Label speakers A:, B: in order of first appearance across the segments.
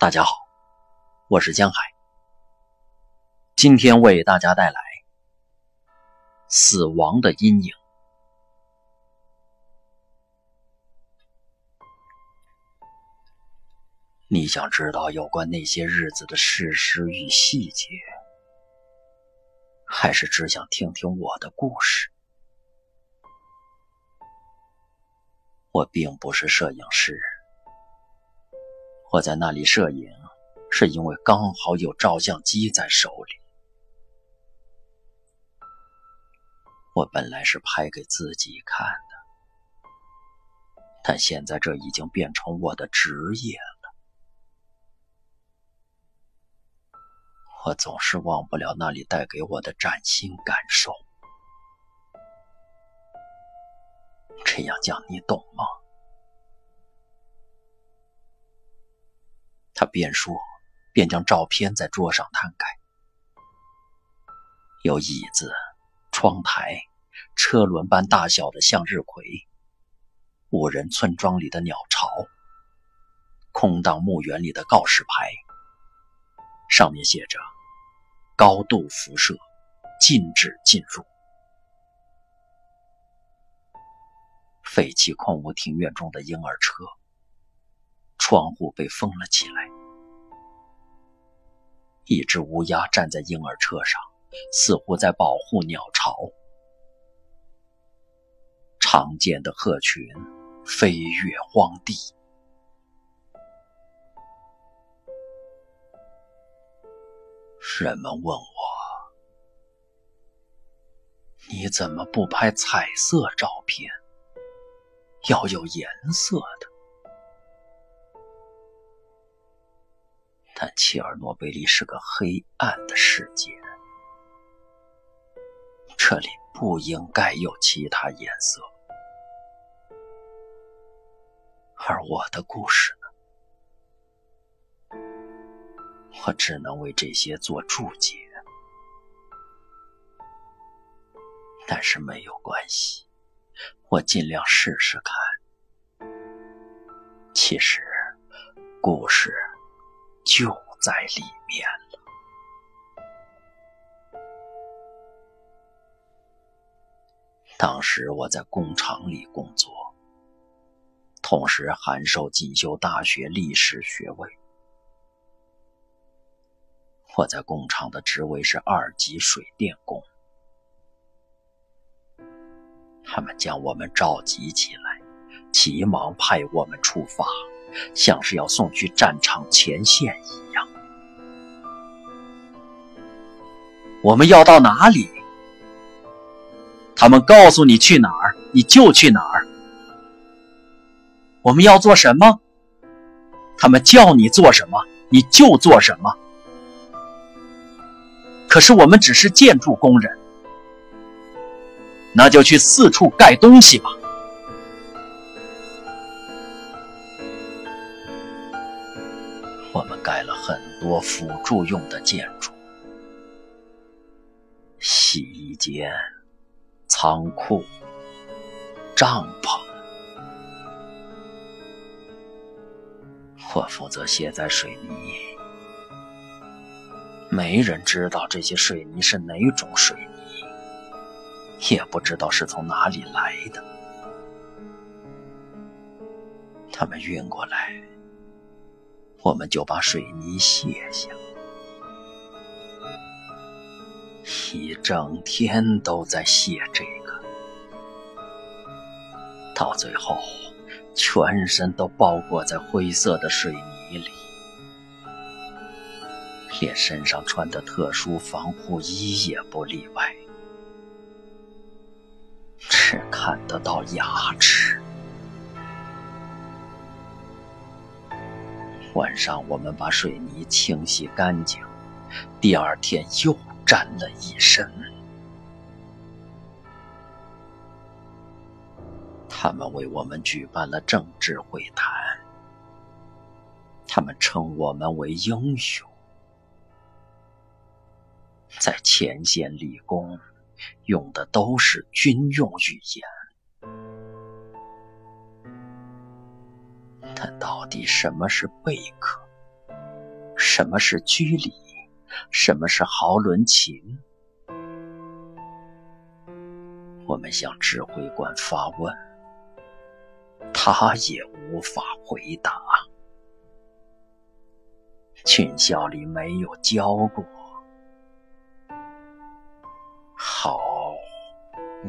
A: 大家好，我是江海，今天为大家带来《死亡的阴影》。你想知道有关那些日子的事实与细节，还是只想听听我的故事？我并不是摄影师。我在那里摄影，是因为刚好有照相机在手里。我本来是拍给自己看的，但现在这已经变成我的职业了。我总是忘不了那里带给我的崭新感受。这样讲你懂吗？他边说，边将照片在桌上摊开，有椅子、窗台、车轮般大小的向日葵，无人村庄里的鸟巢，空荡墓园里的告示牌，上面写着“高度辐射，禁止进入”。废弃空无庭院中的婴儿车。窗户被封了起来，一只乌鸦站在婴儿车上，似乎在保护鸟巢。常见的鹤群飞越荒地。人们问我：“你怎么不拍彩色照片？要有颜色的。”但切尔诺贝利是个黑暗的世界，这里不应该有其他颜色。而我的故事呢？我只能为这些做注解。但是没有关系，我尽量试试看。其实，故事。就在里面了。当时我在工厂里工作，同时函授进修大学历史学位。我在工厂的职位是二级水电工。他们将我们召集起来，急忙派我们出发。像是要送去战场前线一样。我们要到哪里？他们告诉你去哪儿，你就去哪儿。我们要做什么？他们叫你做什么，你就做什么。可是我们只是建筑工人，那就去四处盖东西吧。多辅助用的建筑，洗衣间、仓库、帐篷。我负责卸载水泥，没人知道这些水泥是哪种水泥，也不知道是从哪里来的，他们运过来。我们就把水泥卸下，一整天都在卸这个，到最后，全身都包裹在灰色的水泥里，连身上穿的特殊防护衣也不例外，只看得到牙齿。晚上，我们把水泥清洗干净，第二天又沾了一身。他们为我们举办了政治会谈，他们称我们为英雄。在前线立功，用的都是军用语言。到底什么是贝壳？什么是居里？什么是豪伦琴？我们向指挥官发问，他也无法回答。军校里没有教过“好”“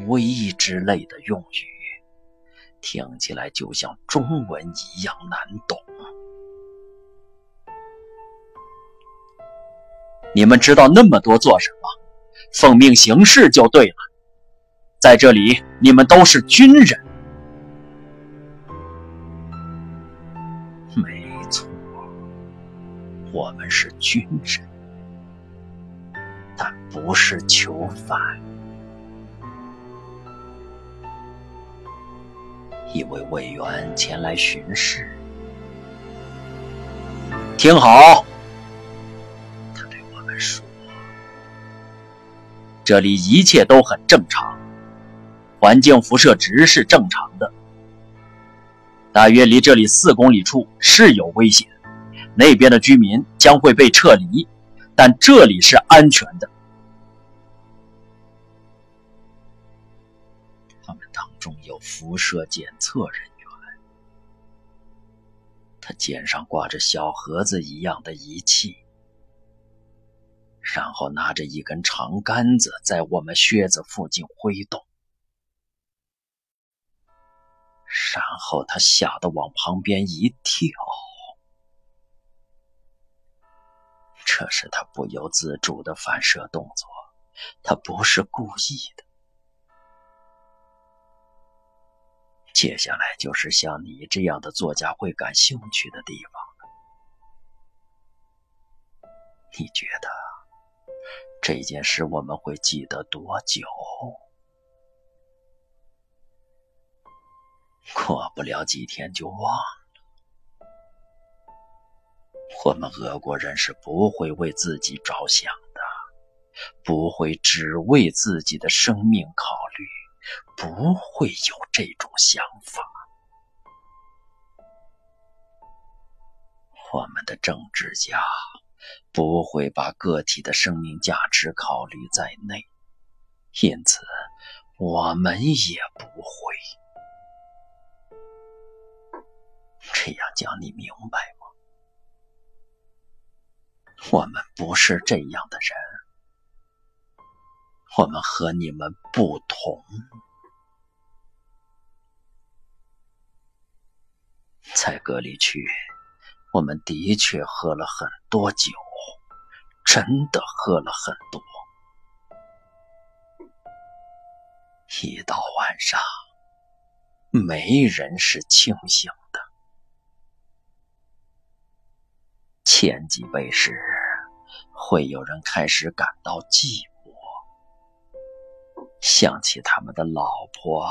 A: 无意”之类的用语，听起来就像中文一样难懂。你们知道那么多做什么？奉命行事就对了。在这里，你们都是军人。没错，我们是军人，但不是囚犯。一位委员前来巡视，听好。他对我们说：“这里一切都很正常，环境辐射值是正常的。大约离这里四公里处是有危险，那边的居民将会被撤离，但这里是安全的。中有辐射检测人员，他肩上挂着小盒子一样的仪器。”然后拿着一根长杆子在我们靴子附近挥动，然后他吓得往旁边一跳。这是他不由自主的反射动作，他不是故意的。接下来就是像你这样的作家会感兴趣的地方了。你觉得？这件事我们会记得多久？过不了几天就忘了。我们俄国人是不会为自己着想的，不会只为自己的生命考虑，不会有这种想法。我们的政治家。不会把个体的生命价值考虑在内，因此我们也不会。这样讲你明白吗？我们不是这样的人，我们和你们不同。在隔离区。我们的确喝了很多酒，真的喝了很多。一到晚上，没人是清醒的。前几杯时，会有人开始感到寂寞，想起他们的老婆、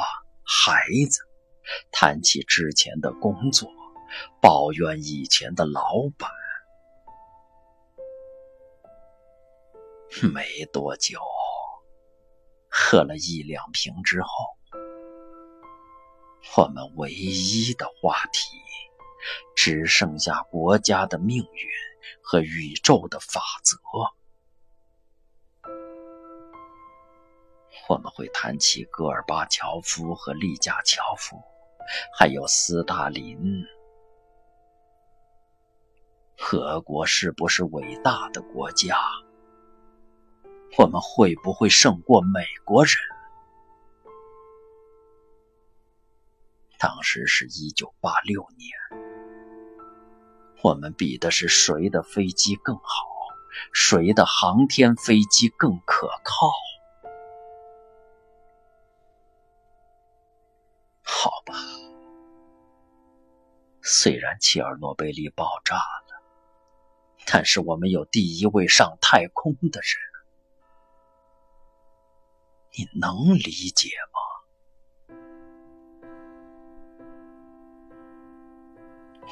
A: 孩子，谈起之前的工作。抱怨以前的老板。没多久，喝了一两瓶之后，我们唯一的话题只剩下国家的命运和宇宙的法则。我们会谈起戈尔巴乔夫和利加乔夫，还有斯大林。俄国是不是伟大的国家？我们会不会胜过美国人？当时是一九八六年，我们比的是谁的飞机更好，谁的航天飞机更可靠。虽然切尔诺贝利爆炸了。但是我们有第一位上太空的人，你能理解吗？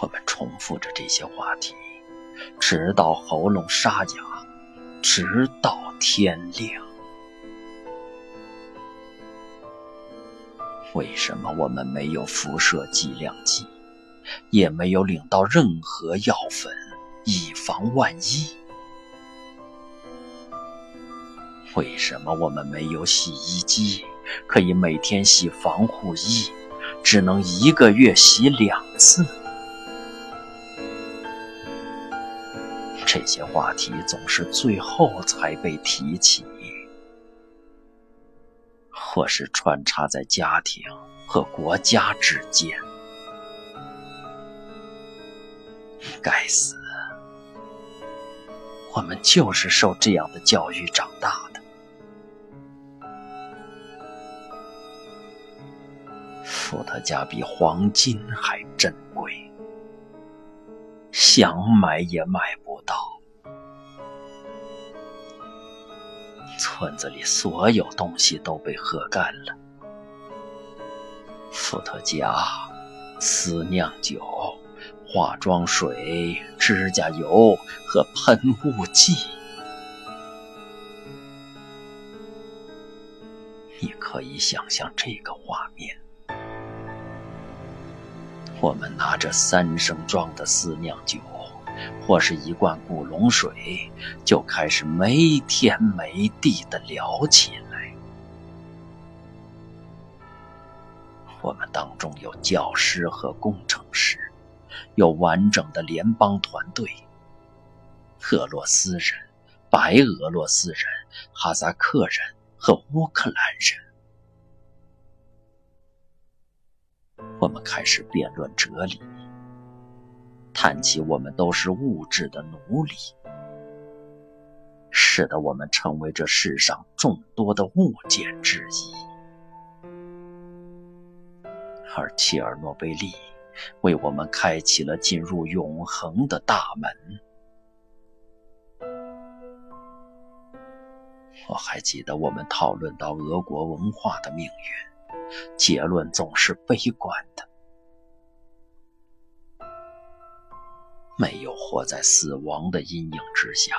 A: 我们重复着这些话题，直到喉咙沙哑，直到天亮。为什么我们没有辐射剂量计，也没有领到任何药粉？以防万一。为什么我们没有洗衣机，可以每天洗防护衣，只能一个月洗两次？这些话题总是最后才被提起，或是穿插在家庭和国家之间。该死，我们就是受这样的教育长大的。伏特加比黄金还珍贵，想买也买不到。村子里所有东西都被喝干了，伏特加、私酿酒、化妆水、指甲油和喷雾剂。你可以想象这个画面。我们拿着三升装的私酿酒，或是一罐古龙水，就开始没天没地的聊起来。我们当中有教师和工程师，有完整的联邦团队，俄罗斯人、白俄罗斯人、哈萨克人和乌克兰人。我们开始辩论哲理，谈起我们都是物质的奴隶，使得我们成为这世上众多的物件之一。而切尔诺贝利为我们开启了进入永恒的大门。我还记得我们讨论到俄国文化的命运。结论总是悲观的。没有活在死亡的阴影之下，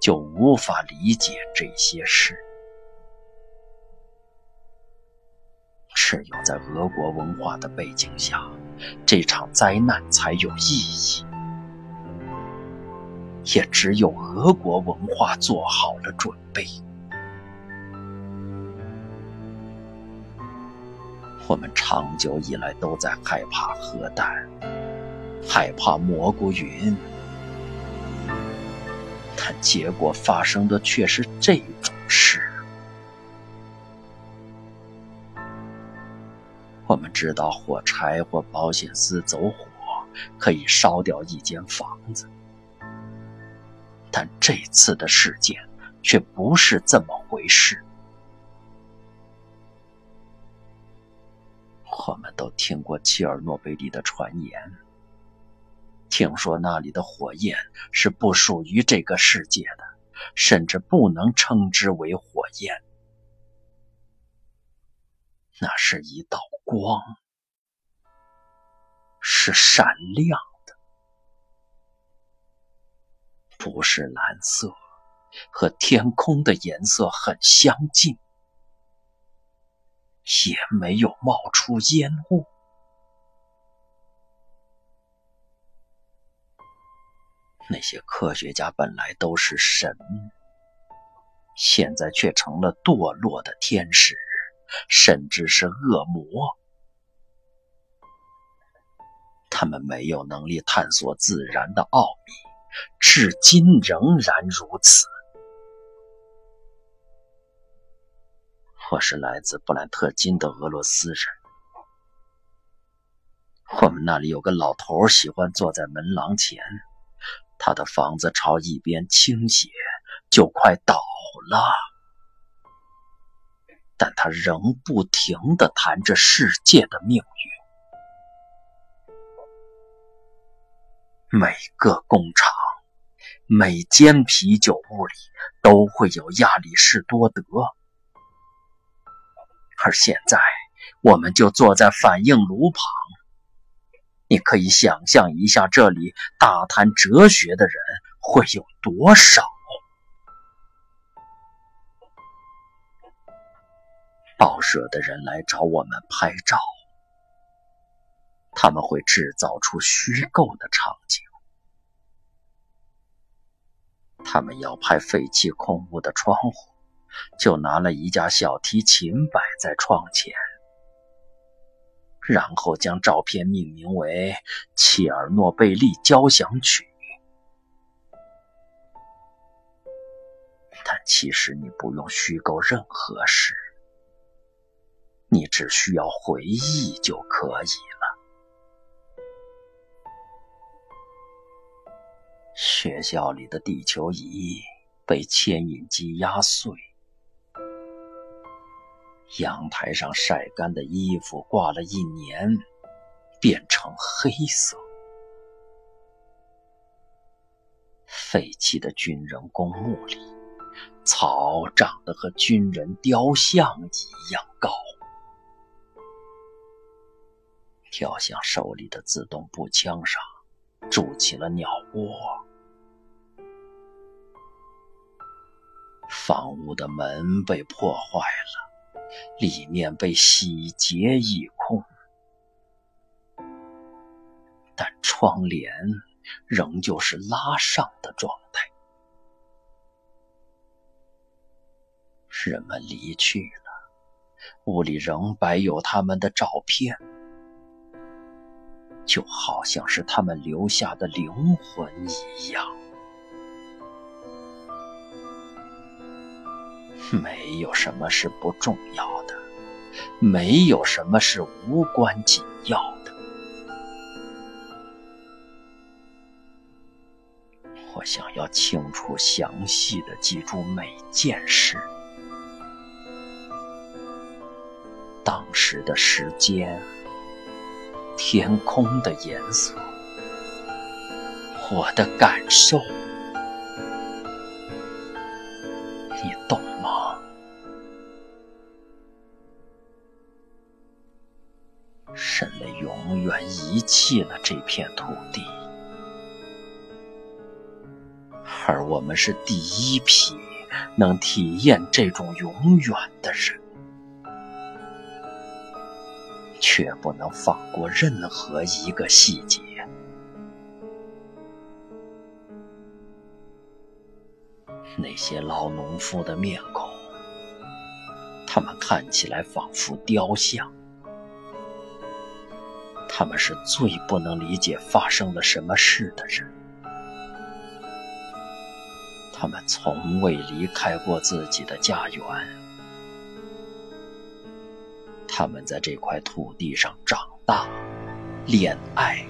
A: 就无法理解这些事。只有在俄国文化的背景下，这场灾难才有意义。也只有俄国文化做好了准备。我们长久以来都在害怕核弹，害怕蘑菇云，但结果发生的却是这种事。我们知道火柴或保险丝走火可以烧掉一间房子，但这次的事件却不是这么回事。我们都听过切尔诺贝利的传言，听说那里的火焰是不属于这个世界的，甚至不能称之为火焰。那是一道光，是闪亮的，不是蓝色，和天空的颜色很相近。也没有冒出烟雾。那些科学家本来都是神，现在却成了堕落的天使，甚至是恶魔。他们没有能力探索自然的奥秘，至今仍然如此。我是来自布兰特金的俄罗斯人。我们那里有个老头，喜欢坐在门廊前，他的房子朝一边倾斜，就快倒了，但他仍不停地谈着世界的命运。每个工厂，每间啤酒屋里都会有亚里士多德。而现在，我们就坐在反应炉旁。你可以想象一下，这里大谈哲学的人会有多少？报社的人来找我们拍照，他们会制造出虚构的场景，他们要拍废弃空屋的窗户，就拿了一架小提琴摆在窗前，然后将照片命名为《切尔诺贝利交响曲》。但其实你不用虚构任何事，你只需要回忆就可以了。学校里的地球仪被牵引机压碎，阳台上晒干的衣服挂了一年，变成黑色。废弃的军人公墓里，草长得和军人雕像一样高。跳向手里的自动步枪上筑起了鸟窝。房屋的门被破坏了，里面被洗劫一空，但窗帘仍旧是拉上的状态。人们离去了，屋里仍摆有他们的照片，就好像是他们留下的灵魂一样。没有什么是不重要的，没有什么是无关紧要的。我想要清楚、详细的记住每件事，当时的时间、天空的颜色、我的感受，你懂吗。人类永远遗弃了这片土地，而我们是第一批能体验这种永远的人，却不能放过任何一个细节。那些老农夫的面孔，他们看起来仿佛雕像。他们是最不能理解发生了什么事的人。他们从未离开过自己的家园。他们在这块土地上长大、恋爱，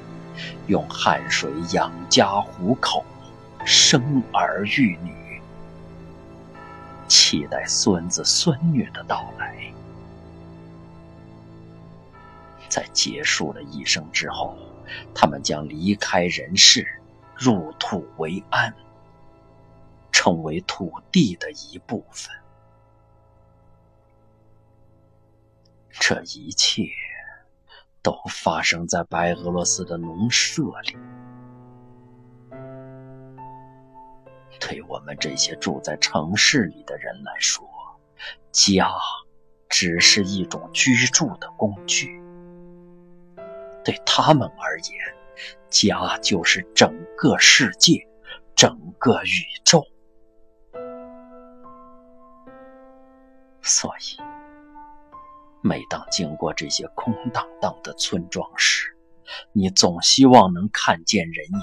A: 用汗水养家糊口，生儿育女，期待孙子孙女的到来。在结束了一生之后，他们将离开人世，入土为安，成为土地的一部分。这一切都发生在白俄罗斯的农舍里。对我们这些住在城市里的人来说，家只是一种居住的工具。对他们而言，家就是整个世界，整个宇宙。所以，每当经过这些空荡荡的村庄时，你总希望能看见人影。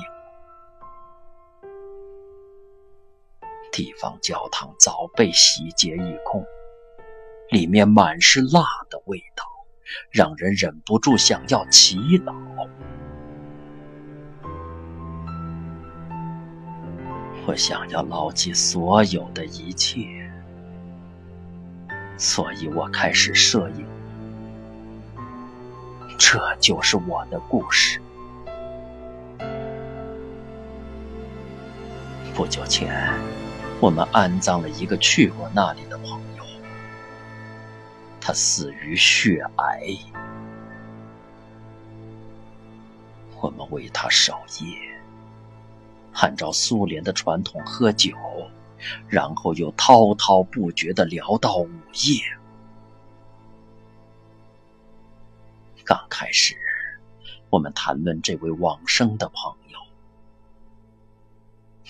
A: 地方教堂早被洗劫一空，里面满是蜡的味道。让人忍不住想要祈祷。我想要牢记所有的一切，所以我开始摄影。这就是我的故事。不久前，我们安葬了一个去过那里的朋友。他死于血癌，我们为他守夜，按照苏联的传统喝酒，然后又滔滔不绝的聊到午夜。刚开始，我们谈论这位往生的朋友，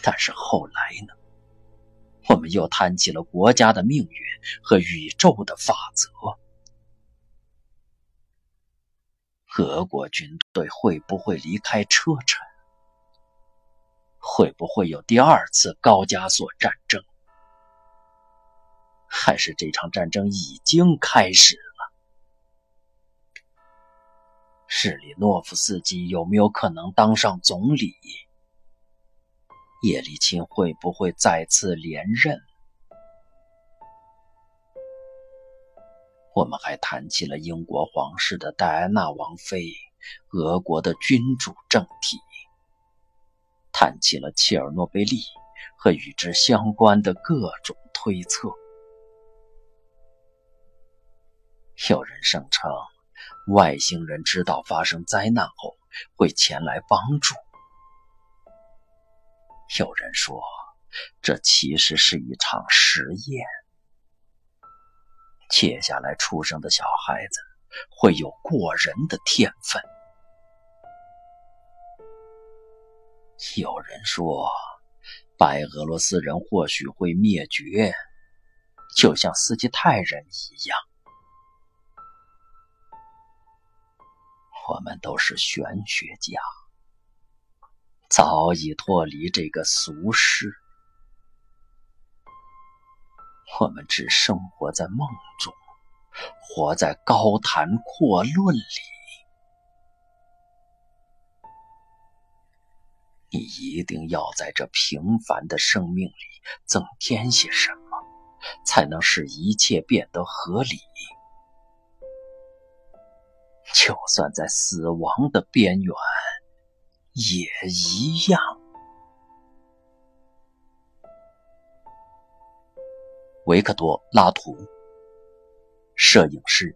A: 但是后来呢？我们又谈起了国家的命运和宇宙的法则。俄国军队会不会离开车臣？会不会有第二次高加索战争？还是这场战争已经开始了？日里诺夫斯基有没有可能当上总理？叶利钦会不会再次连任？我们还谈起了英国皇室的戴安娜王妃，俄国的君主政体，谈起了切尔诺贝利和与之相关的各种推测。有人声称，外星人知道发生灾难后会前来帮助；有人说，这其实是一场实验。接下来出生的小孩子会有过人的天分。有人说，白俄罗斯人或许会灭绝，就像斯基泰人一样。我们都是玄学家，早已脱离这个俗世。我们只生活在梦中，活在高谈阔论里。你一定要在这平凡的生命里增添些什么，才能使一切变得合理。就算在死亡的边缘，也一样。维克多·拉图，摄影师。